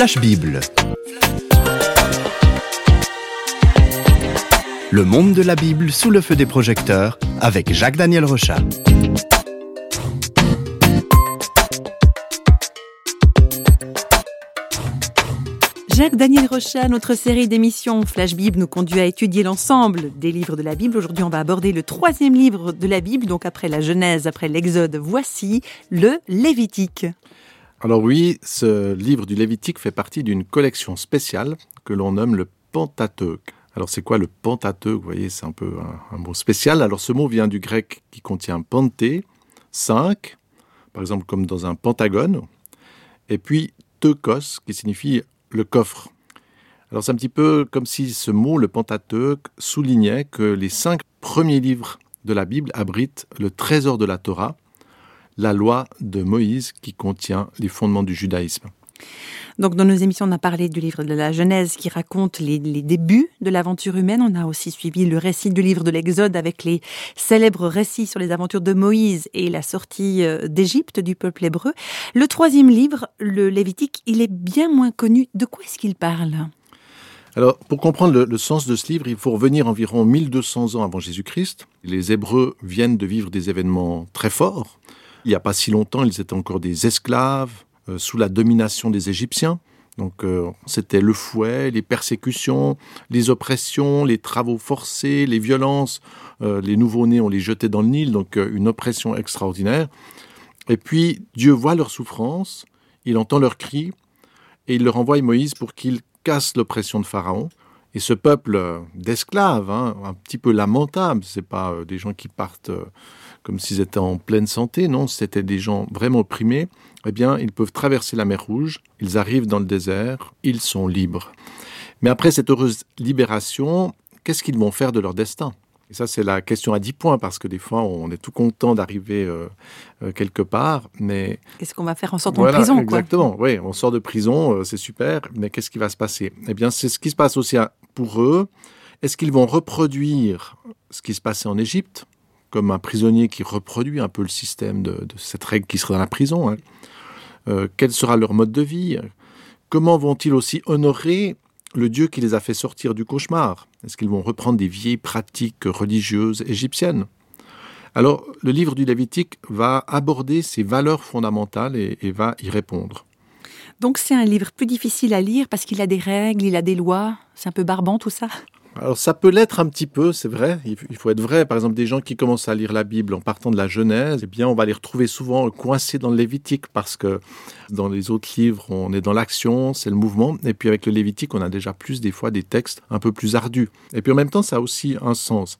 Flash Bible. Le monde de la Bible sous le feu des projecteurs avec Jacques-Daniel Rochat. Jacques-Daniel Rochat, notre série d'émissions Flash Bible nous conduit à étudier l'ensemble des livres de la Bible. Aujourd'hui, on va aborder le troisième livre de la Bible, donc après la Genèse, après l'Exode. Voici le Lévitique. Alors oui, ce livre du Lévitique fait partie d'une collection spéciale que l'on nomme le Pentateuque. Alors c'est quoi le Pentateuque? Vous voyez, c'est un peu un, mot spécial. Alors ce mot vient du grec qui contient panté, 5, par exemple comme dans un pentagone, et puis teukos, qui signifie le coffre. Alors c'est un petit peu comme si ce mot, le Pentateuque, soulignait que les cinq premiers livres de la Bible abritent le trésor de la Torah, la loi de Moïse qui contient les fondements du judaïsme. Donc, dans nos émissions, on a parlé du livre de la Genèse qui raconte les, les débuts de l'aventure humaine. On a aussi suivi le récit du livre de l'Exode avec les célèbres récits sur les aventures de Moïse et la sortie euh, d'Égypte du peuple hébreu. Le troisième livre, le Lévitique, il est bien moins connu. De quoi est-ce qu'il parle? Alors, pour comprendre le, le, sens de ce livre, il faut revenir environ 1200 ans avant Jésus-Christ. Les Hébreux viennent de vivre des événements très forts. Il n'y a pas si longtemps, ils étaient encore des esclaves euh, sous la domination des Égyptiens. Donc euh, c'était le fouet, les persécutions, les oppressions, les travaux forcés, les violences. Euh, les nouveau-nés, on les jetait dans le Nil, donc une oppression extraordinaire. Et puis Dieu voit leur souffrance, il entend leurs cris, et il leur envoie Moïse pour qu'il casse l'oppression de Pharaon. Et ce peuple d'esclaves, hein, un petit peu lamentable, c'est pas euh, des gens qui partent euh, comme s'ils étaient en pleine santé, non, c'était des gens vraiment opprimés, eh bien, ils peuvent traverser la mer Rouge, ils arrivent dans le désert, ils sont libres. Mais après cette heureuse libération, qu'est-ce qu'ils vont faire de leur destin? Et ça, c'est la question à 10 points, parce que des fois, on est tout content d'arriver euh, euh, quelque part, mais... Qu'est-ce qu'on va faire en sortant voilà, de prison Exactement, quoi. oui, on sort de prison, euh, c'est super, mais qu'est-ce qui va se passer? Eh bien, c'est ce qui se passe aussi pour eux. Est-ce qu'ils vont reproduire ce qui se passait en Égypte, comme un prisonnier qui reproduit un peu le système de, de cette règle qui serait dans la prison hein? Euh, Quel sera leur mode de vie? Comment vont-ils aussi honorer le Dieu qui les a fait sortir du cauchemar. Est-ce qu'ils vont reprendre des vieilles pratiques religieuses égyptiennes? Alors, le livre du Lévitique va aborder ces valeurs fondamentales et, et va y répondre. Donc c'est un livre plus difficile à lire parce qu'il a des règles, il a des lois, c'est un peu barbant tout ça? Alors ça peut l'être un petit peu, c'est vrai. Il faut être vrai. Par exemple, des gens qui commencent à lire la Bible en partant de la Genèse, eh bien, on va les retrouver souvent coincés dans le Lévitique parce que dans les autres livres, on est dans l'action, c'est le mouvement. Et puis avec le Lévitique, on a déjà plus des fois des textes un peu plus ardus. Et puis en même temps, ça a aussi un sens.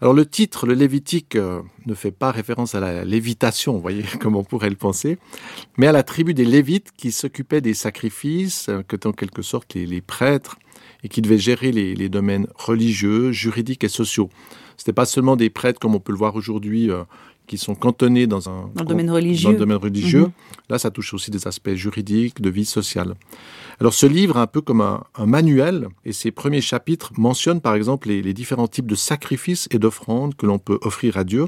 Alors le titre, le Lévitique, euh, ne fait pas référence à la lévitation, vous voyez, comme on pourrait le penser, mais à la tribu des Lévites qui s'occupaient des sacrifices, euh, que en quelque sorte les, prêtres et qui devaient gérer les, les, domaines religieux, juridiques et sociaux. Ce n'était pas seulement des prêtres comme on peut le voir aujourd'hui euh, qui sont cantonnés dans un dans le domaine religieux. Dans le domaine religieux. -hmm. Là, ça touche aussi des aspects juridiques, de vie sociale. Alors, ce livre, un peu comme un, un manuel, et ses premiers chapitres mentionnent par exemple les, les différents types de sacrifices et d'offrandes que l'on peut offrir à Dieu,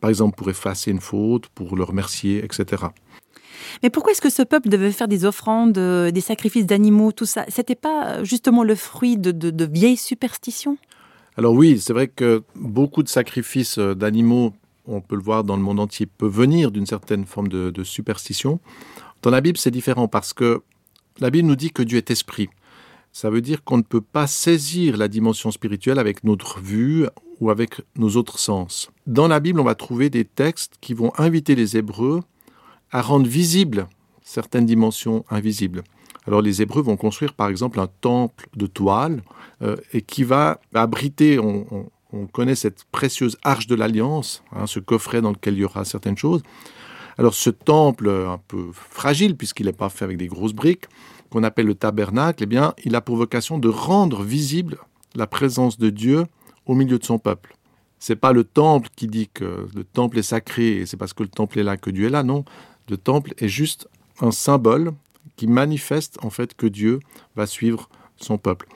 par exemple pour effacer une faute, pour le remercier, etc. Mais pourquoi est-ce que ce peuple devait faire des offrandes, euh, des sacrifices d'animaux, tout ça? C'était pas justement le fruit de, de, de vieilles superstitions? Alors oui, c'est vrai que beaucoup de sacrifices euh, d'animaux, on peut le voir dans le monde entier, peut venir d'une certaine forme de, superstition. Dans la Bible, c'est différent parce que la Bible nous dit que Dieu est esprit. Ça veut dire qu'on ne peut pas saisir la dimension spirituelle avec notre vue ou avec nos autres sens. Dans la Bible, on va trouver des textes qui vont inviter les Hébreux à rendre visibles certaines dimensions invisibles. Alors les Hébreux vont construire par exemple un temple de toile euh, et qui va abriter, on connaît cette précieuse arche de l'alliance, hein, ce coffret dans lequel il y aura certaines choses. Alors ce temple un peu fragile puisqu'il n'est pas fait avec des grosses briques, qu'on appelle le tabernacle, eh bien, il a pour vocation de rendre visible la présence de Dieu au milieu de son peuple. C'est pas le temple qui dit que le temple est sacré et c'est parce que le temple est là que Dieu est là, non. Le temple est juste un symbole qui manifeste en fait que Dieu va suivre son peuple.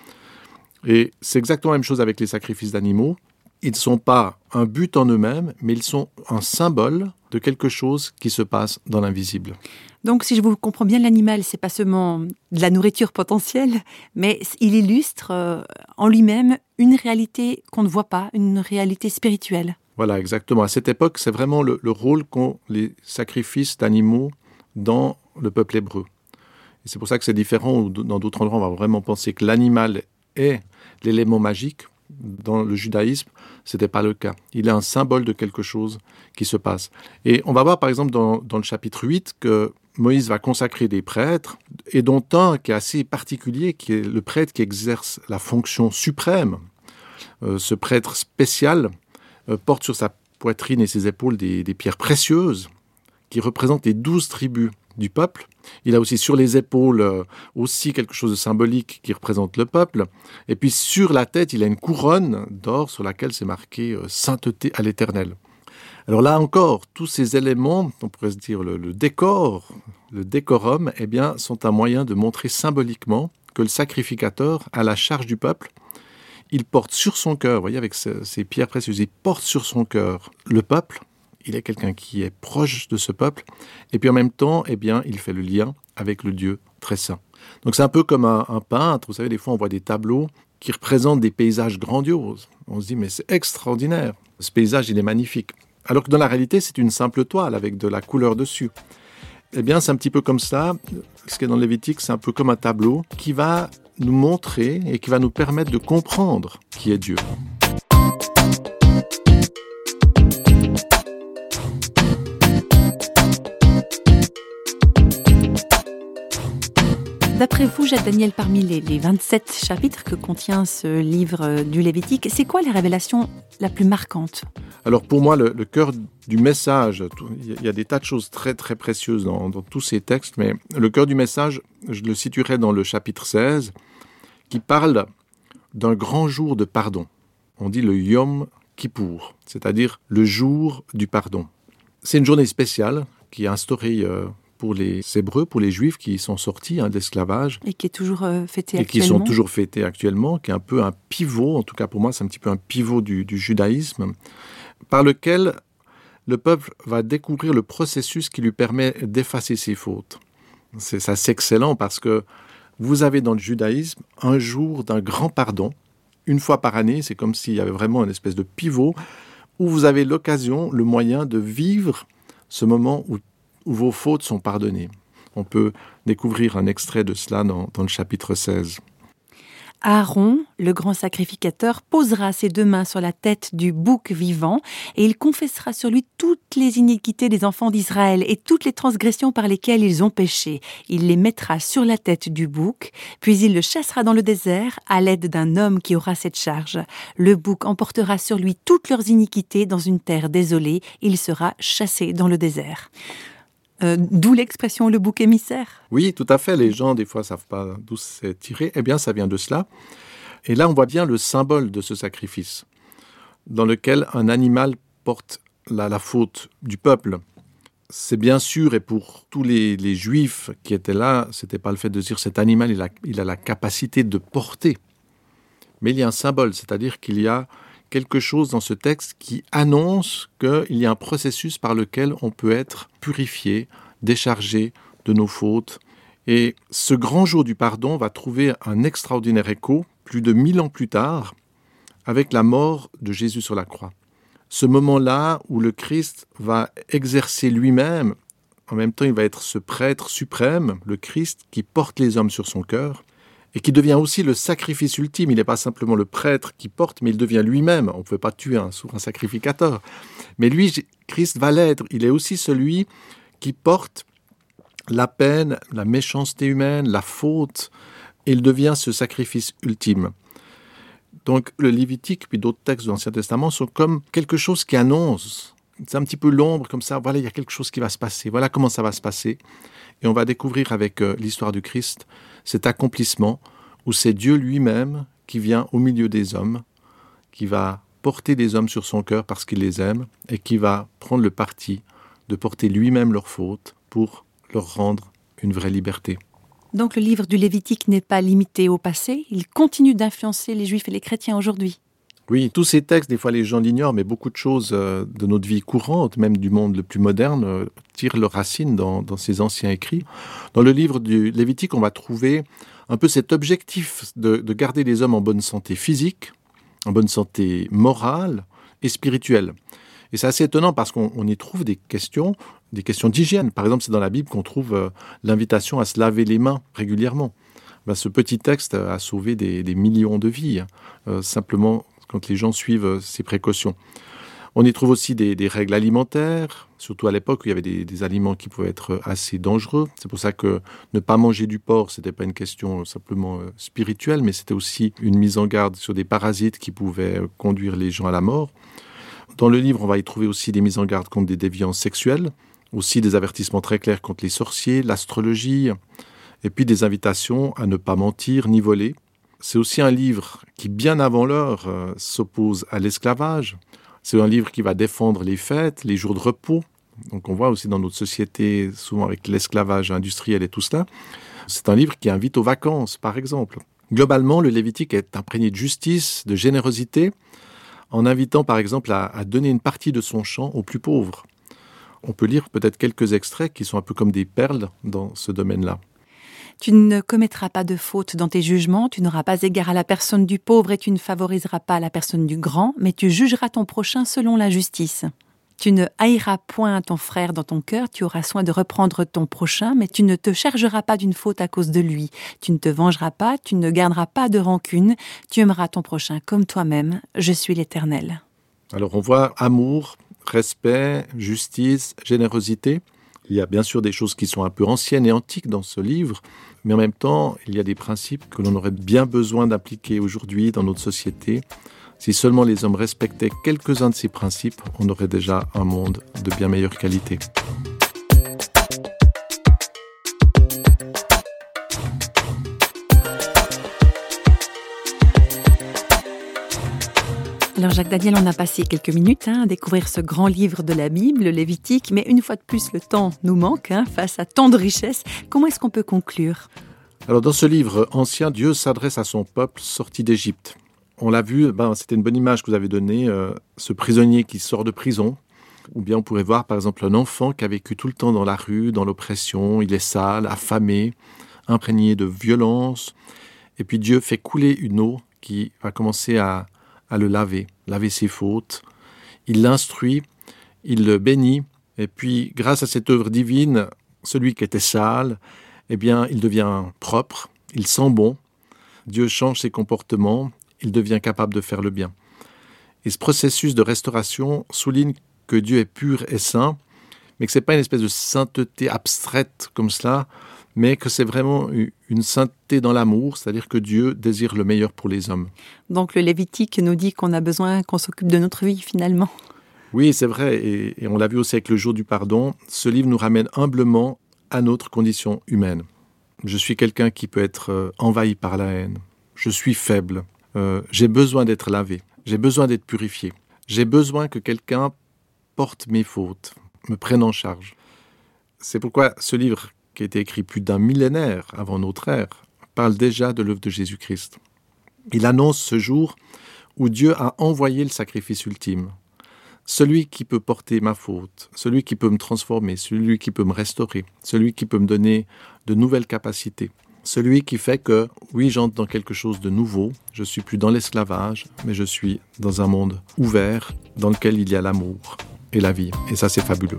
Et c'est exactement la même chose avec les sacrifices d'animaux. Ils ne sont pas un but en eux-mêmes, mais ils sont un symbole de quelque chose qui se passe dans l'invisible. Donc, si je vous comprends bien, l'animal, c'est pas seulement de la nourriture potentielle, mais il illustre euh, en lui-même une réalité qu'on ne voit pas, une réalité spirituelle. Voilà, exactement. À cette époque, c'est vraiment le, le rôle qu'ont les sacrifices d'animaux dans le peuple hébreu. Et c'est pour ça que c'est différent. Dans d'autres endroits, on va vraiment penser que l'animal est l'élément magique. Dans le judaïsme, ce n'était pas le cas. Il est un symbole de quelque chose qui se passe. Et on va voir par exemple dans, dans le chapitre 8 que Moïse va consacrer des prêtres, et dont un qui est assez particulier, qui est le prêtre qui exerce la fonction suprême. Euh, ce prêtre spécial euh, porte sur sa poitrine et ses épaules des, des pierres précieuses qui représentent les douze tribus du peuple. Il a aussi sur les épaules euh, aussi quelque chose de symbolique qui représente le peuple. Et puis sur la tête, il a une couronne d'or sur laquelle c'est marqué euh, sainteté à l'éternel. Alors là encore, tous ces éléments, on pourrait se dire le, décor, le décorum, eh bien, sont un moyen de montrer symboliquement que le sacrificateur a la charge du peuple. Il porte sur son cœur, voyez, avec ces pierres précieuses, il porte sur son cœur le peuple, il est quelqu'un qui est proche de ce peuple, et puis en même temps, eh bien, il fait le lien avec le Dieu très saint. Donc c'est un peu comme un, un, peintre, vous savez, des fois on voit des tableaux qui représentent des paysages grandioses. On se dit, mais c'est extraordinaire, ce paysage, il est magnifique. Alors que dans la réalité, c'est une simple toile avec de la couleur dessus. Eh bien, c'est un petit peu comme ça. Ce qui est dans le Lévitique, c'est un peu comme un tableau qui va nous montrer et qui va nous permettre de comprendre qui est Dieu. D'après vous, Jacques Daniel, parmi les, les, 27 chapitres que contient ce livre du Lévitique, c'est quoi la révélation la plus marquante Alors pour moi, le, cœur du message, il y a des tas de choses très très précieuses dans, dans tous ces textes, mais le cœur du message, je le situerai dans le chapitre 16, qui parle d'un grand jour de pardon. On dit le Yom Kippour, c'est-à-dire le jour du pardon. C'est une journée spéciale qui est instaurée euh, pour les Hébreux, pour les Juifs qui sont sortis hein, d'esclavage. Et qui est toujours euh, fêté et actuellement. qui sont toujours fêtés actuellement, qui est un peu un pivot, en tout cas pour moi c'est un petit peu un pivot du, du judaïsme, par lequel le peuple va découvrir le processus qui lui permet d'effacer ses fautes. C'est ça, c'est excellent parce que vous avez dans le judaïsme un jour d'un grand pardon, une fois par année, c'est comme s'il y avait vraiment une espèce de pivot où vous avez l'occasion, le moyen de vivre ce moment où où vos fautes sont pardonnées. On peut découvrir un extrait de cela dans, le chapitre 16. Aaron, le grand sacrificateur, posera ses deux mains sur la tête du bouc vivant et il confessera sur lui toutes les iniquités des enfants d'Israël et toutes les transgressions par lesquelles ils ont péché. Il les mettra sur la tête du bouc, puis il le chassera dans le désert à l'aide d'un homme qui aura cette charge. Le bouc emportera sur lui toutes leurs iniquités dans une terre désolée. Il sera chassé dans le désert. Euh, d'où l'expression le bouc émissaire. Oui, tout à fait. Les gens, des fois, savent pas d'où c'est tiré. Eh bien, ça vient de cela. Et là, on voit bien le symbole de ce sacrifice, dans lequel un animal porte la, faute du peuple. C'est bien sûr, et pour tous les, juifs qui étaient là, c'était pas le fait de dire cet animal, il a la capacité de porter. Mais il y a un symbole, c'est-à-dire qu'il y a quelque chose dans ce texte qui annonce qu'il y a un processus par lequel on peut être purifié, déchargé de nos fautes. Et ce grand jour du pardon va trouver un extraordinaire écho plus de mille ans plus tard avec la mort de Jésus sur la croix. Ce moment-là où le Christ va exercer lui-même, en même temps il va être ce prêtre suprême, le Christ qui porte les hommes sur son cœur, et qui devient aussi le sacrifice ultime. Il n'est pas simplement le prêtre qui porte, mais il devient lui-même. On ne peut pas tuer un, un sacrificateur. Mais lui, Christ va l'être. Il est aussi celui qui porte la peine, la méchanceté humaine, la faute. Il devient ce sacrifice ultime. Donc le Lévitique, puis d'autres textes de l'Ancien Testament sont comme quelque chose qui annonce. C'est un petit peu l'ombre comme ça. Voilà, il y a quelque chose qui va se passer. Voilà comment ça va se passer. Et on va découvrir avec euh, l'histoire du Christ cet accomplissement où c'est Dieu lui-même qui vient au milieu des hommes, qui va porter des hommes sur son cœur parce qu'il les aime et qui va prendre le parti de porter lui-même leurs fautes pour leur rendre une vraie liberté. Donc le livre du Lévitique n'est pas limité au passé, il continue d'influencer les juifs et les chrétiens aujourd'hui. Oui, tous ces textes, des fois les gens l'ignorent, mais beaucoup de choses euh, de notre vie courante, même du monde le plus moderne, euh, tirent leurs racines dans, ces anciens écrits. Dans le livre du Lévitique, on va trouver un peu cet objectif de, de garder les hommes en bonne santé physique, en bonne santé morale et spirituelle. Et c'est assez étonnant parce qu'on y trouve des questions, des questions d'hygiène. Par exemple, c'est dans la Bible qu'on trouve euh, l'invitation à se laver les mains régulièrement. Ben, ce petit texte a sauvé des, millions de vies, hein, simplement quand les gens suivent euh, ces précautions. On y trouve aussi des, règles alimentaires, surtout à l'époque où il y avait des, aliments qui pouvaient être assez dangereux. C'est pour ça que ne pas manger du porc, c'était pas une question simplement spirituelle, mais c'était aussi une mise en garde sur des parasites qui pouvaient conduire les gens à la mort. Dans le livre, on va y trouver aussi des mises en garde contre des déviances sexuelles, aussi des avertissements très clairs contre les sorciers, l'astrologie, et puis des invitations à ne pas mentir ni voler. C'est aussi un livre qui, bien avant l'heure, euh, s'oppose à l'esclavage. C'est un livre qui va défendre les fêtes, les jours de repos. Donc on voit aussi dans notre société, souvent avec l'esclavage industriel et tout cela, c'est un livre qui invite aux vacances, par exemple. Globalement, le Lévitique est imprégné de justice, de générosité, en invitant par exemple à, donner une partie de son champ aux plus pauvres. On peut lire peut-être quelques extraits qui sont un peu comme des perles dans ce domaine-là. Tu ne commettras pas de faute dans tes jugements, tu n'auras pas égard à la personne du pauvre et tu ne favoriseras pas la personne du grand, mais tu jugeras ton prochain selon la justice. Tu ne haïras point ton frère dans ton cœur, tu auras soin de reprendre ton prochain, mais tu ne te chargeras pas d'une faute à cause de lui. Tu ne te vengeras pas, tu ne garderas pas de rancune, tu aimeras ton prochain comme toi-même. Je suis l'Éternel. Alors on voit amour, respect, justice, générosité. Il y a bien sûr des choses qui sont un peu anciennes et antiques dans ce livre, mais en même temps, il y a des principes que l'on aurait bien besoin d'appliquer aujourd'hui dans notre société si seulement les hommes respectaient quelques-uns de ces principes, on aurait déjà un monde de bien meilleure qualité. Alors Jacques Daniel, on a passé quelques minutes hein, à découvrir ce grand livre de la Bible, le Lévitique, mais une fois de plus, le temps nous manque hein, face à tant de richesses. Comment est-ce qu'on peut conclure? Alors dans ce livre ancien, Dieu s'adresse à son peuple sorti d'Égypte on l'a vu, ben, c'était une bonne image que vous avez donnée, euh, ce prisonnier qui sort de prison. Ou bien on pourrait voir par exemple un enfant qui a vécu tout le temps dans la rue, dans l'oppression, il est sale, affamé, imprégné de violence. Et puis Dieu fait couler une eau qui va commencer à, à le laver, laver ses fautes. Il l'instruit, il le bénit. Et puis grâce à cette œuvre divine, celui qui était sale, eh bien il devient propre, il sent bon. Dieu change ses comportements, il devient capable de faire le bien. Et ce processus de restauration souligne que Dieu est pur et saint, mais que ce n'est pas une espèce de sainteté abstraite comme cela, mais que c'est vraiment une sainteté dans l'amour, c'est-à-dire que Dieu désire le meilleur pour les hommes. Donc le Lévitique nous dit qu'on a besoin qu'on s'occupe de notre vie finalement. Oui, c'est vrai, et, et on l'a vu aussi avec le jour du pardon, ce livre nous ramène humblement à notre condition humaine. Je suis quelqu'un qui peut être euh, envahi par la haine. Je suis faible. Euh, j'ai besoin d'être lavé, j'ai besoin d'être purifié, j'ai besoin que quelqu'un porte mes fautes, me prenne en charge. C'est pourquoi ce livre, qui a été écrit plus d'un millénaire avant notre ère, parle déjà de l'œuvre de Jésus-Christ. Il annonce ce jour où Dieu a envoyé le sacrifice ultime, celui qui peut porter ma faute, celui qui peut me transformer, celui qui peut me restaurer, celui qui peut me donner de nouvelles capacités celui qui fait que, oui, j'entre dans quelque chose de nouveau, je suis plus dans l'esclavage, mais je suis dans un monde ouvert dans lequel il y a l'amour et la vie. Et ça, c'est fabuleux.